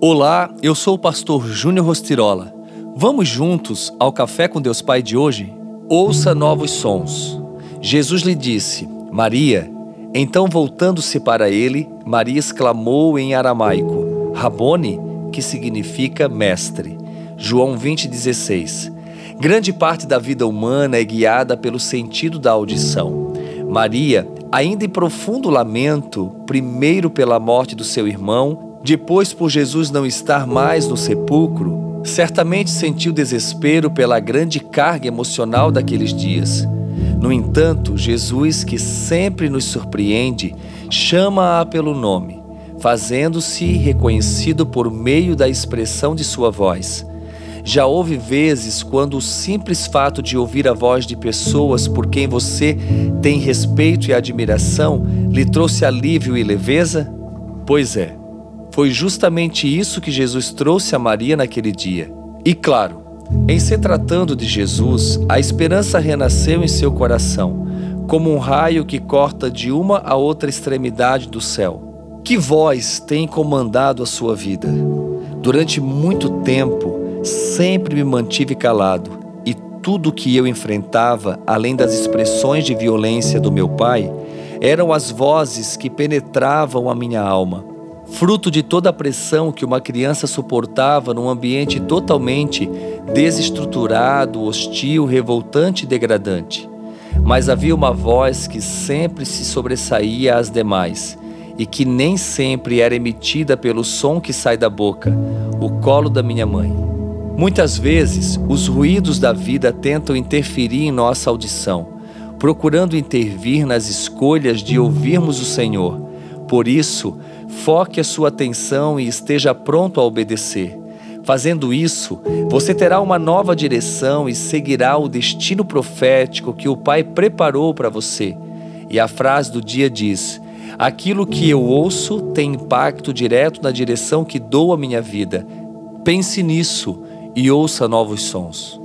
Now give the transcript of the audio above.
Olá, eu sou o pastor Júnior Rostirola. Vamos juntos ao Café com Deus Pai de hoje? Ouça novos sons. Jesus lhe disse: Maria. Então, voltando-se para ele, Maria exclamou em aramaico: Rabone, que significa mestre. João 20,16. Grande parte da vida humana é guiada pelo sentido da audição. Maria, ainda em profundo lamento, primeiro pela morte do seu irmão, depois por Jesus não estar mais no sepulcro, certamente sentiu desespero pela grande carga emocional daqueles dias. No entanto, Jesus, que sempre nos surpreende, chama-a pelo nome, fazendo-se reconhecido por meio da expressão de sua voz. Já houve vezes quando o simples fato de ouvir a voz de pessoas por quem você tem respeito e admiração lhe trouxe alívio e leveza? Pois é, foi justamente isso que Jesus trouxe a Maria naquele dia. E claro, em se tratando de Jesus, a esperança renasceu em seu coração, como um raio que corta de uma a outra extremidade do céu. Que voz tem comandado a sua vida? Durante muito tempo, sempre me mantive calado e tudo que eu enfrentava, além das expressões de violência do meu pai, eram as vozes que penetravam a minha alma fruto de toda a pressão que uma criança suportava num ambiente totalmente desestruturado, hostil, revoltante e degradante. Mas havia uma voz que sempre se sobressaía às demais e que nem sempre era emitida pelo som que sai da boca, o colo da minha mãe. Muitas vezes, os ruídos da vida tentam interferir em nossa audição, procurando intervir nas escolhas de ouvirmos o Senhor. Por isso, foque a sua atenção e esteja pronto a obedecer. Fazendo isso, você terá uma nova direção e seguirá o destino profético que o Pai preparou para você. E a frase do dia diz: Aquilo que eu ouço tem impacto direto na direção que dou a minha vida. Pense nisso e ouça novos sons.